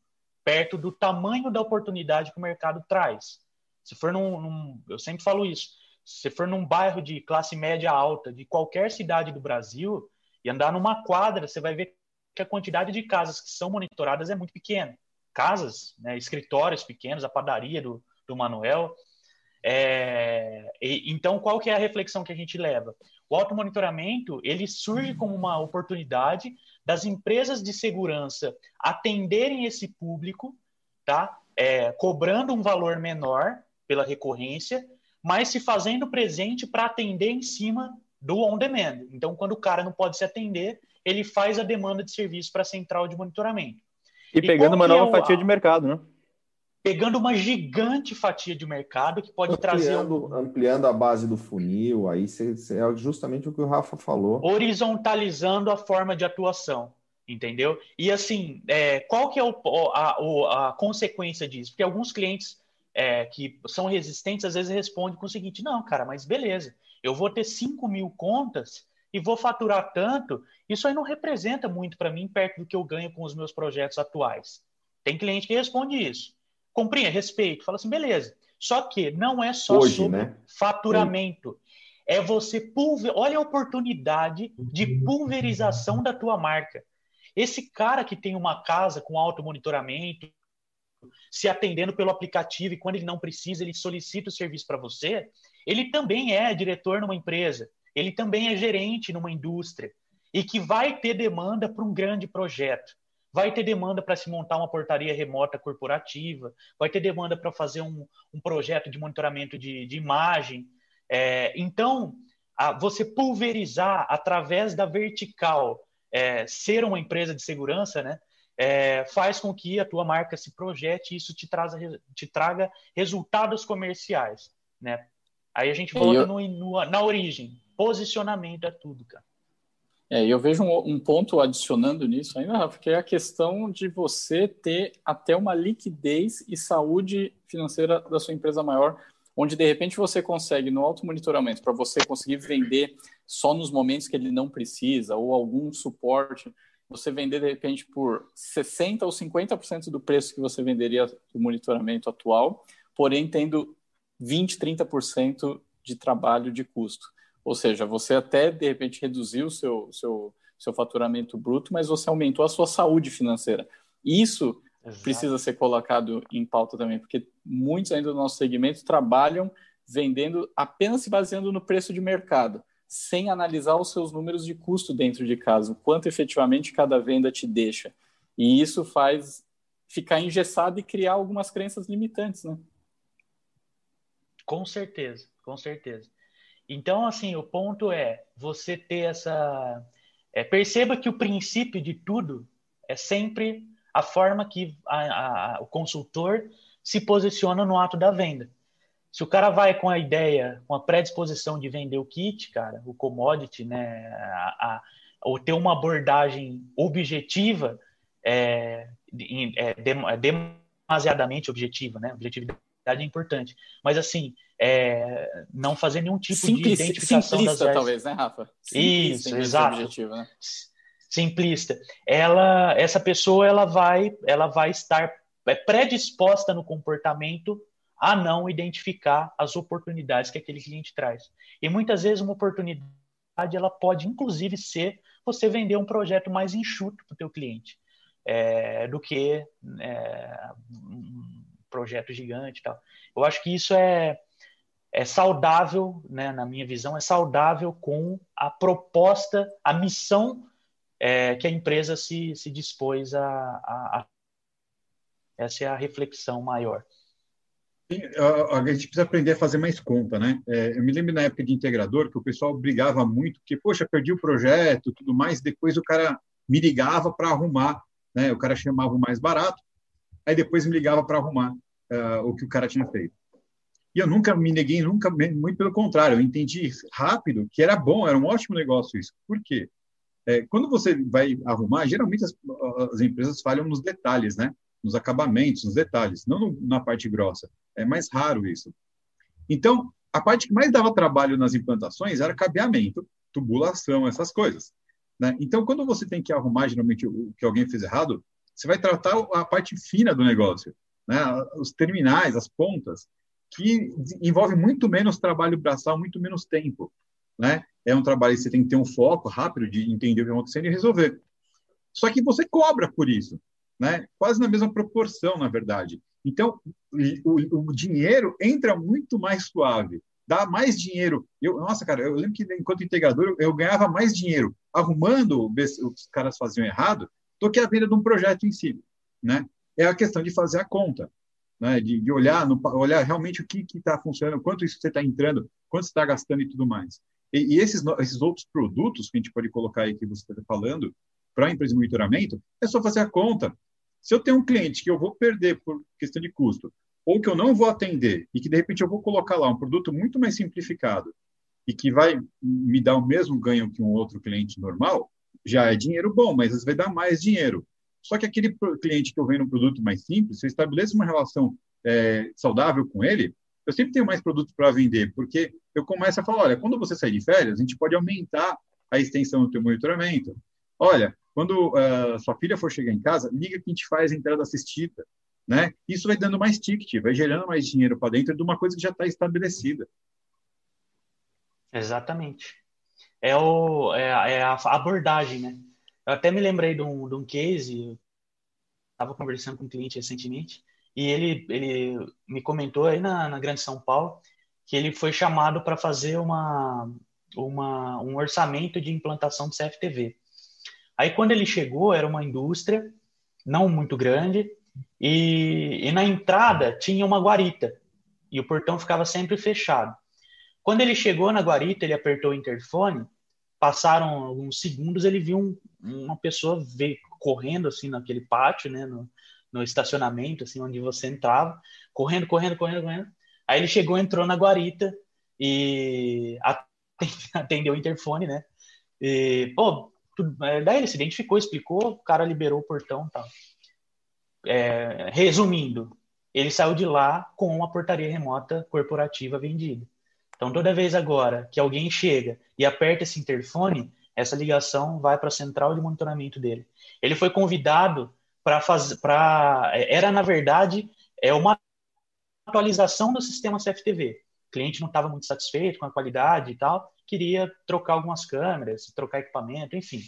perto do tamanho da oportunidade que o mercado traz. Se for num, num, eu sempre falo isso. Se for num bairro de classe média alta, de qualquer cidade do Brasil, e andar numa quadra, você vai ver que a quantidade de casas que são monitoradas é muito pequena. Casas, né, escritórios pequenos, a padaria do, do Manuel. É, então, qual que é a reflexão que a gente leva? O automonitoramento, ele surge como uma oportunidade das empresas de segurança atenderem esse público, tá? É, cobrando um valor menor pela recorrência, mas se fazendo presente para atender em cima do on-demand. Então, quando o cara não pode se atender, ele faz a demanda de serviço para a central de monitoramento. E, e pegando uma nova é o... fatia de mercado, né? Pegando uma gigante fatia de mercado que pode ampliando, trazer. Um... Ampliando a base do funil, aí é justamente o que o Rafa falou. Horizontalizando a forma de atuação entendeu? E assim, é, qual que é o, a, a, consequência disso? Porque alguns clientes é, que são resistentes, às vezes respondem com o seguinte: não, cara, mas beleza, eu vou ter 5 mil contas e vou faturar tanto. Isso aí não representa muito para mim perto do que eu ganho com os meus projetos atuais. Tem cliente que responde isso. Compreende, respeito, fala assim, beleza. Só que não é só Hoje, sobre né? faturamento. É você pulver... Olha a oportunidade de pulverização da tua marca. Esse cara que tem uma casa com auto monitoramento, se atendendo pelo aplicativo e quando ele não precisa, ele solicita o serviço para você, ele também é diretor numa empresa, ele também é gerente numa indústria e que vai ter demanda para um grande projeto. Vai ter demanda para se montar uma portaria remota corporativa, vai ter demanda para fazer um, um, projeto de monitoramento de, de imagem. É, então, a, você pulverizar através da vertical, é, ser uma empresa de segurança, né? é, faz com que a tua marca se projete e isso te, te traga resultados comerciais, né? Aí a gente volta eu... no, no, na origem. Posicionamento é tudo, cara. É, eu vejo um, um, ponto adicionando nisso ainda, Rafa, que é a questão de você ter até uma liquidez e saúde financeira da sua empresa maior, onde de repente você consegue, no auto monitoramento, para você conseguir vender só nos momentos que ele não precisa, ou algum suporte você vender de repente por 60% ou 50% do preço que você venderia do monitoramento atual, porém tendo 20%, 30% de trabalho de custo. Ou seja, você até de repente reduziu o seu, seu, seu faturamento bruto, mas você aumentou a sua saúde financeira. Isso Exato. precisa ser colocado em pauta também, porque muitos ainda do nosso segmento trabalham vendendo apenas se baseando no preço de mercado sem analisar os seus números de custo dentro de casa, o quanto efetivamente cada venda te deixa. E isso faz ficar engessado e criar algumas crenças limitantes, né? Com certeza, com certeza. Então, assim, o ponto é você ter essa. É, perceba que o princípio de tudo é sempre a forma que a, a, o consultor se posiciona no ato da venda. Se o cara vai com a ideia, com a predisposição de vender o kit, cara, o commodity, né, a, ou ter uma abordagem objetiva, é, é, é demasiadamente objetiva, né? Objetividade é importante. Mas assim, é, não fazer nenhum tipo de identificação simplista, das talvez, né, Rafa? Simplista, Isso, exato. Objetivo, né? Simplista. Ela, essa pessoa, ela vai, ela vai estar é, predisposta no comportamento a não identificar as oportunidades que aquele cliente traz. E muitas vezes uma oportunidade ela pode inclusive ser você vender um projeto mais enxuto para o teu cliente é, do que é, um projeto gigante e tal. Eu acho que isso é, é saudável, né, na minha visão, é saudável com a proposta, a missão é, que a empresa se, se dispôs a, a, a. Essa é a reflexão maior a, a, gente precisa aprender a fazer mais conta, né? É, eu me lembro na época de integrador que o pessoal brigava muito, porque, poxa, perdi o projeto, tudo mais, depois o cara me ligava para arrumar, né? O cara chamava o mais barato, aí depois me ligava para arrumar uh, o que o cara tinha feito. E eu nunca me neguei, nunca, muito pelo contrário, eu entendi rápido que era bom, era um ótimo negócio isso. Por quê? É, quando você vai arrumar, geralmente as, as empresas falham nos detalhes, né? nos acabamentos, nos detalhes, não no, na parte grossa. É mais raro isso. Então, a parte que mais dava trabalho nas implantações era cabeamento, tubulação, essas coisas. Né? Então, quando você tem que arrumar geralmente o que alguém fez errado, você vai tratar a parte fina do negócio, né? os terminais, as pontas, que envolve muito menos trabalho braçal, muito menos tempo. Né? É um trabalho que você tem que ter um foco rápido de entender o que está acontecendo e resolver. Só que você cobra por isso né? quase na mesma proporção, na verdade. Então, o, o, dinheiro entra muito mais suave, dá mais dinheiro. Eu, nossa, cara, eu lembro que enquanto integrador eu, ganhava mais dinheiro arrumando os caras faziam errado do que a venda de um projeto em si, né? É a questão de fazer a conta, né? De, de olhar, no, olhar realmente o que está funcionando, quanto isso você está entrando, quanto você está gastando e tudo mais. E, e esses, esses outros produtos que a gente pode colocar aí que você está falando para a empresa de monitoramento, é só fazer a conta. Se eu tenho um cliente que eu vou perder por questão de custo, ou que eu não vou atender, e que de repente eu vou colocar lá um produto muito mais simplificado e que vai me dar o mesmo ganho que um outro cliente normal, já é dinheiro bom, mas às vezes vai dar mais dinheiro. Só que aquele cliente que eu vendo um produto mais simples, se eu estabeleço uma relação é, saudável com ele, eu sempre tenho mais produtos para vender, porque eu começo a falar, olha, quando você sair de férias, a gente pode aumentar a extensão do teu monitoramento. Olha, quando uh, sua filha for chegar em casa, liga que a gente faz a entrada assistida. Né? Isso vai dando mais ticket, vai gerando mais dinheiro para dentro de uma coisa que já está estabelecida. Exatamente. É, o, é, é, a abordagem, né? Eu até me lembrei de um, de um case, estava conversando com um cliente recentemente, e ele, ele me comentou aí na, na Grande São Paulo que ele foi chamado para fazer uma, uma, um orçamento de implantação do CFTV. Aí, quando ele chegou, era uma indústria, não muito grande, e, e na entrada tinha uma guarita, e o portão ficava sempre fechado. Quando ele chegou na guarita, ele apertou o interfone, passaram alguns segundos, ele viu um, uma pessoa veio correndo assim naquele pátio, né, no, no estacionamento, assim, onde você entrava, correndo, correndo, correndo, correndo. Aí ele chegou, entrou na guarita e atendeu o interfone, né? E, pô, tudo, é, daí ele se identificou, explicou, o cara liberou o portão tal. É, resumindo, ele saiu de lá com uma portaria remota corporativa vendida. Então, toda vez agora que alguém chega e aperta esse interfone, essa ligação vai para a central de monitoramento dele. Ele foi convidado para fazer, para era na verdade é uma atualização do sistema CFTV. O cliente não estava muito satisfeito com a qualidade e tal, queria trocar algumas câmeras, trocar equipamento, enfim.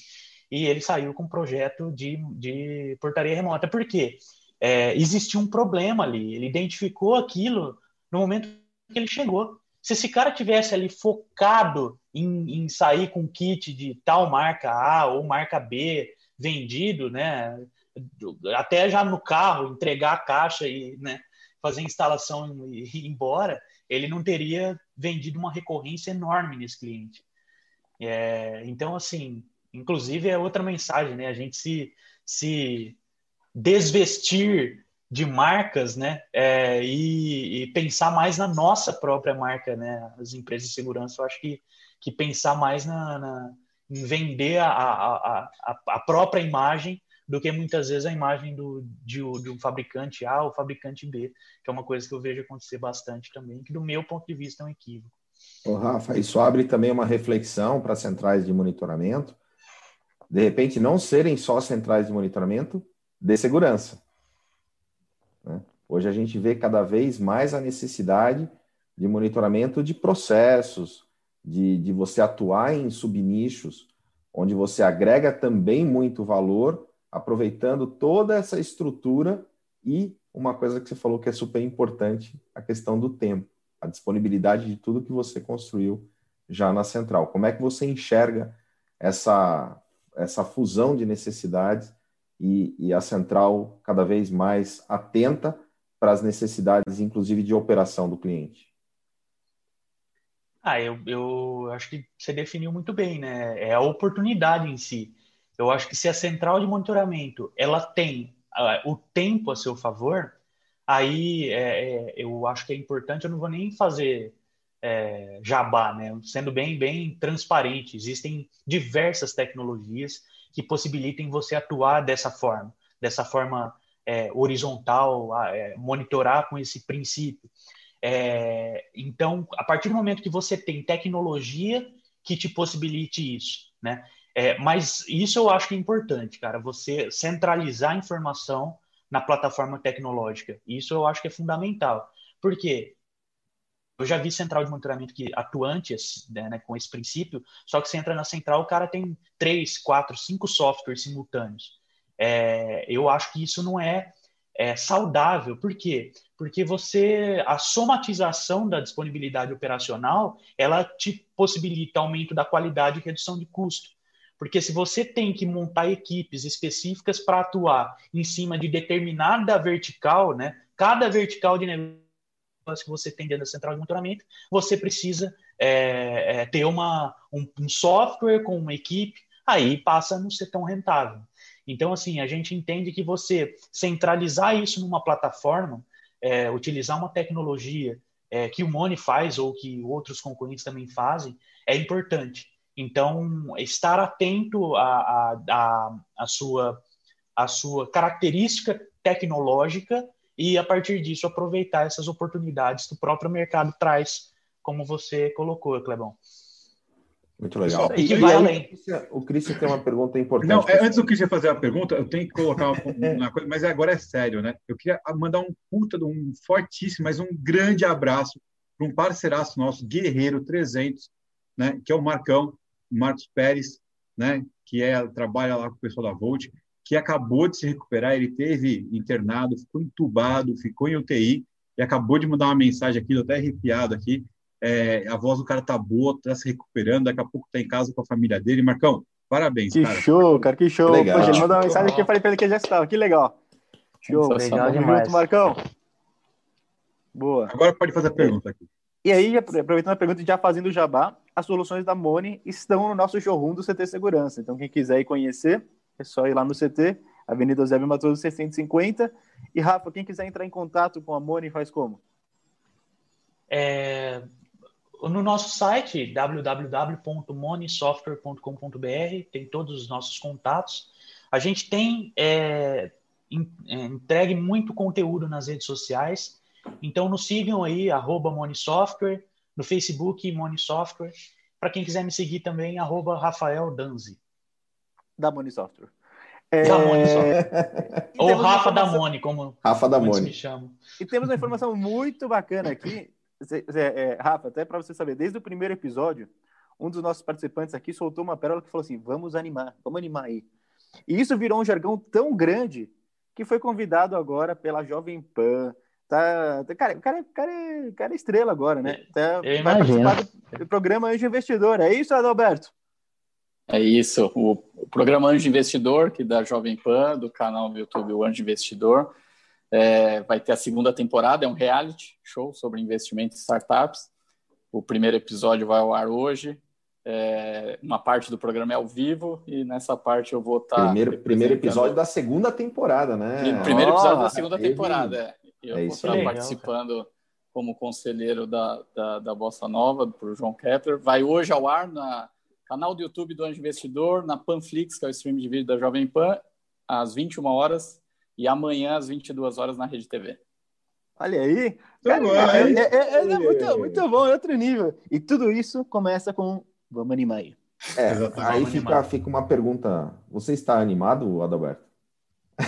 E ele saiu com um projeto de, de portaria remota. Por quê? É, existia um problema ali. Ele identificou aquilo no momento que ele chegou. Se esse cara tivesse ali focado em, em sair com kit de tal marca A ou marca B vendido, né? Até já no carro, entregar a caixa e né, fazer a instalação e ir embora, ele não teria vendido uma recorrência enorme nesse cliente. É, então, assim, inclusive é outra mensagem, né? A gente se, se desvestir de marcas, né? É, e, e, pensar mais na nossa própria marca, né? As empresas de segurança, eu acho que, que pensar mais na, na em vender a, a, a, a própria imagem do que muitas vezes a imagem do, de, de, um fabricante A ou fabricante B, que é uma coisa que eu vejo acontecer bastante também, que do meu ponto de vista é um equívoco. Ô, Rafa, isso abre também uma reflexão para centrais de monitoramento, de repente não serem só centrais de monitoramento de segurança. Hoje a gente vê cada vez mais a necessidade de monitoramento de processos, de, de você atuar em subnichos, onde você agrega também muito valor aproveitando toda essa estrutura e uma coisa que você falou que é super importante, a questão do tempo, a disponibilidade de tudo que você construiu já na central. Como é que você enxerga essa, essa fusão de necessidades e, e a central cada vez mais atenta para as necessidades, inclusive de operação do cliente? Ah, eu, eu acho que você definiu muito bem, né? É a oportunidade em si. Eu acho que se a central de monitoramento ela tem uh, o tempo a seu favor, aí é, é, eu acho que é importante. Eu não vou nem fazer é, jabá, né? Sendo bem bem transparente, existem diversas tecnologias que possibilitem você atuar dessa forma, dessa forma é, horizontal, é, monitorar com esse princípio. É, então, a partir do momento que você tem tecnologia que te possibilite isso, né? É, mas isso eu acho que é importante, cara, você centralizar a informação na plataforma tecnológica. Isso eu acho que é fundamental. Por quê? Eu já vi central de monitoramento que atuante né, né, com esse princípio, só que você entra na central, o cara tem três, quatro, cinco softwares simultâneos. É, eu acho que isso não é, é saudável. Por quê? Porque você a somatização da disponibilidade operacional, ela te possibilita aumento da qualidade e redução de custo. Porque se você tem que montar equipes específicas para atuar em cima de determinada vertical, né? Cada vertical de negócio que você tem dentro da central de monitoramento, você precisa é, é, ter uma, um, um, software com uma equipe, aí passa a não ser tão rentável. Então, assim, a gente entende que você centralizar isso numa plataforma, é, utilizar uma tecnologia é, que o Money faz ou que outros concorrentes também fazem, é importante. Então, estar atento à, sua, à sua característica tecnológica e, a partir disso, aproveitar essas oportunidades que o próprio mercado traz, como você colocou, Clebão. Muito legal. E que vai além. O Cristian tem uma pergunta importante. Não, é, antes do Cristian fazer a pergunta, eu tenho que colocar uma coisa, mas agora é sério, né? Eu queria mandar um puta, um fortíssimo, mas um grande abraço para um parceiraço nosso, Guerreiro 300, né? Que é o Marcão, Marcos Pérez, né, que é trabalha lá com o pessoal da Volt, que acabou de se recuperar, ele teve internado, ficou entubado, ficou em UTI e acabou de mandar uma mensagem aqui, tô até arrepiado aqui. É, a voz do cara tá boa, tá se recuperando, daqui a pouco tá em casa com a família dele. Marcão, parabéns, que cara. show, cara, que show. Legal. Poxa, ele mandou uma mensagem aqui, eu falei pra ele que já estava, que legal. Show, legal demais. Junto, Marcão. Boa. Agora pode fazer a pergunta aqui. E aí, aproveitando a pergunta e já fazendo o jabá, as soluções da Moni estão no nosso showroom do CT Segurança. Então, quem quiser ir conhecer, é só ir lá no CT, Avenida Eusébio Matoso 650. E, Rafa, quem quiser entrar em contato com a Moni, faz como? É, no nosso site, www.monisoftware.com.br, tem todos os nossos contatos. A gente tem é, é entregue muito conteúdo nas redes sociais. Então, nos sigam aí, arroba Monisoftware, no Facebook, Monisoftware. Para quem quiser me seguir também, arroba Rafael Danzi. Da Monisoftware. É... Da Moni Ou Rafa informação... da Moni, como, Rafa da Moni. me chamam. E temos uma informação muito bacana aqui. É, Rafa, até para você saber, desde o primeiro episódio, um dos nossos participantes aqui soltou uma pérola que falou assim: vamos animar, vamos animar aí. E isso virou um jargão tão grande que foi convidado agora pela Jovem Pan, Tá, tá, cara, o cara, cara, é, cara é estrela agora, né? Tá, Eu vai participar do, do, programa Anjo Investidor. É isso, Adalberto? É isso. O, o, programa Anjo Investidor, que da Jovem Pan, do canal do YouTube o Anjo Investidor, é, vai ter a segunda temporada. É um reality show sobre investimentos em startups. O primeiro episódio vai ao ar hoje. É, uma parte do programa é ao vivo e nessa parte eu vou estar. Primeiro, primeiro episódio da segunda temporada, né? Primeiro episódio oh, da segunda temporada. É. Eu é vou estar legal, participando cara. como conselheiro da, da, da Bossa Nova, para o João Kepler. Vai hoje ao ar na canal do YouTube do Anjo Investidor, na Panflix, que é o stream de vídeo da Jovem Pan, às 21 horas, e amanhã às 22 horas na Rede TV. Olha aí. Cara, é, é, é, é, muito, muito bom, é outro nível. E tudo isso começa com Vamos animar aí. É, aí fica, fica uma pergunta. Você está animado, Adalberto?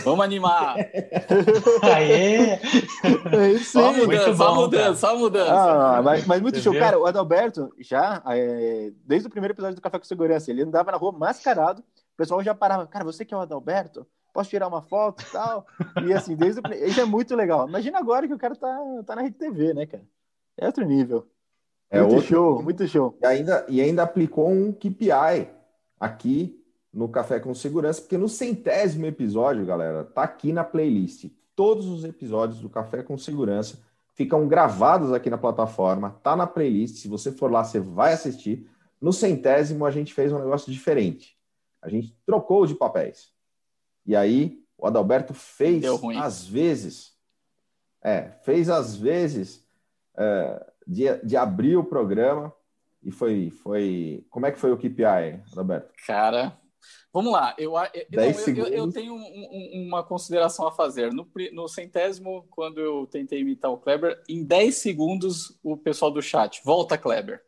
Vamos animar! Aê! É só mudando, só mudando, só mudando. Ah, mas, mas muito Você show. Viu? Cara, o Adalberto, já, é, desde o primeiro episódio do Café com Segurança, ele andava na rua mascarado, o pessoal já parava, cara, você que é o Adalberto? Posso tirar uma foto e tal? E assim, desde o, isso é muito legal. Imagina agora que o cara tá, tá na Rede TV, né, cara? É outro nível. É muito outro... show, muito show. E ainda, e ainda aplicou um KPI aqui no Café com Segurança, porque no centésimo episódio, galera, tá aqui na playlist. Todos os episódios do Café com Segurança ficam gravados aqui na plataforma, tá na playlist. Se você for lá, você vai assistir. No centésimo, a gente fez um negócio diferente. A gente trocou de papéis. E aí, o Adalberto fez às vezes, é, fez às vezes é, de, de abrir o programa e foi, foi. Como é que foi o KPI, Adalberto? Cara, Vamos lá, eu, eu, não, eu, eu tenho um, um, uma consideração a fazer. No, no, centésimo, quando eu tentei imitar o Kleber, em 10 segundos o pessoal do chat, volta Kleber.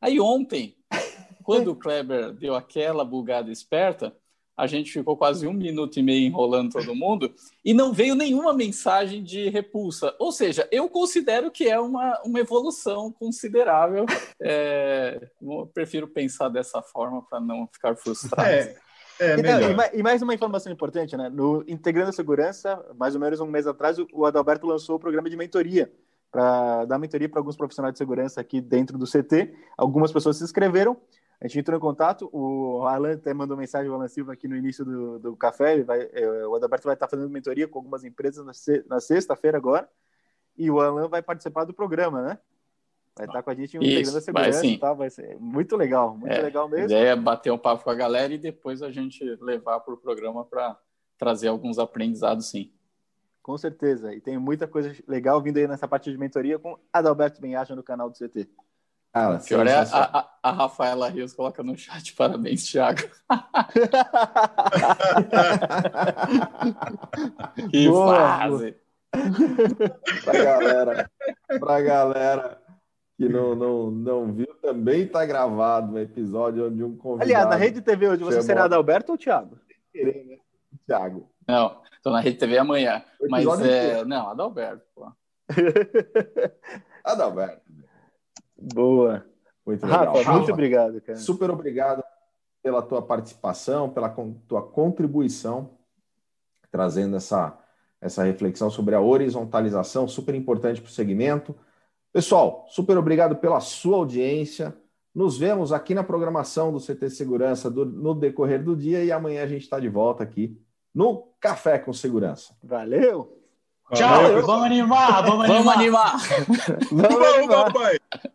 Aí ontem, quando o Kleber deu aquela bugada esperta, a gente ficou quase um minuto e meio enrolando todo mundo e não veio nenhuma mensagem de repulsa. Ou seja, eu considero que é uma, uma evolução considerável. É, eu prefiro pensar dessa forma para não ficar frustrado. É. É, então, e, mais uma informação importante, né? No Integrando a Segurança, mais ou menos um mês atrás, o Adalberto lançou o programa de mentoria para dar mentoria para alguns profissionais de segurança aqui dentro do CT. Algumas pessoas se inscreveram, a gente entrou em contato, o Alan até mandou mensagem, o Alan Silva, aqui no início do, do café, ele vai, é, o Adalberto vai estar fazendo mentoria com algumas empresas na, na sexta-feira agora, e o Alan vai participar do programa, né? Vai estar com a gente integrando a segurança vai, tá? vai ser muito legal, muito é, legal mesmo. A ideia é bater um papo com a galera e depois a gente levar para o programa para trazer alguns aprendizados, sim. Com certeza, e tem muita coisa legal vindo aí nessa parte de mentoria com Adalberto Benhaja no canal do CT. Ah, pior é a, a, a, Rafaela Rios coloca no chat, parabéns, Thiago. que boa, fase! Pra galera, pra galera que não, não, não viu, também está gravado um episódio onde um convidado... Aliás, na Rede TV hoje você será Adalberto ou Thiago? Thiago. Não, estou na Rede TV amanhã. Mas, é... não, Adalberto, pô. Adalberto. Boa. Muito legal. Rafa, muito obrigado, cara. Super obrigado. pela tua participação, pela tua contribuição, trazendo essa, essa reflexão sobre a horizontalização, super importante para o segmento. Pessoal, super obrigado pela sua audiência. Nos vemos aqui na programação do CT Segurança do, no decorrer do dia e amanhã a gente está de volta aqui no Café com Segurança. Valeu! Tchau! Valeu. Vamos animar! Vamos animar! Vamos animar! vamos animar.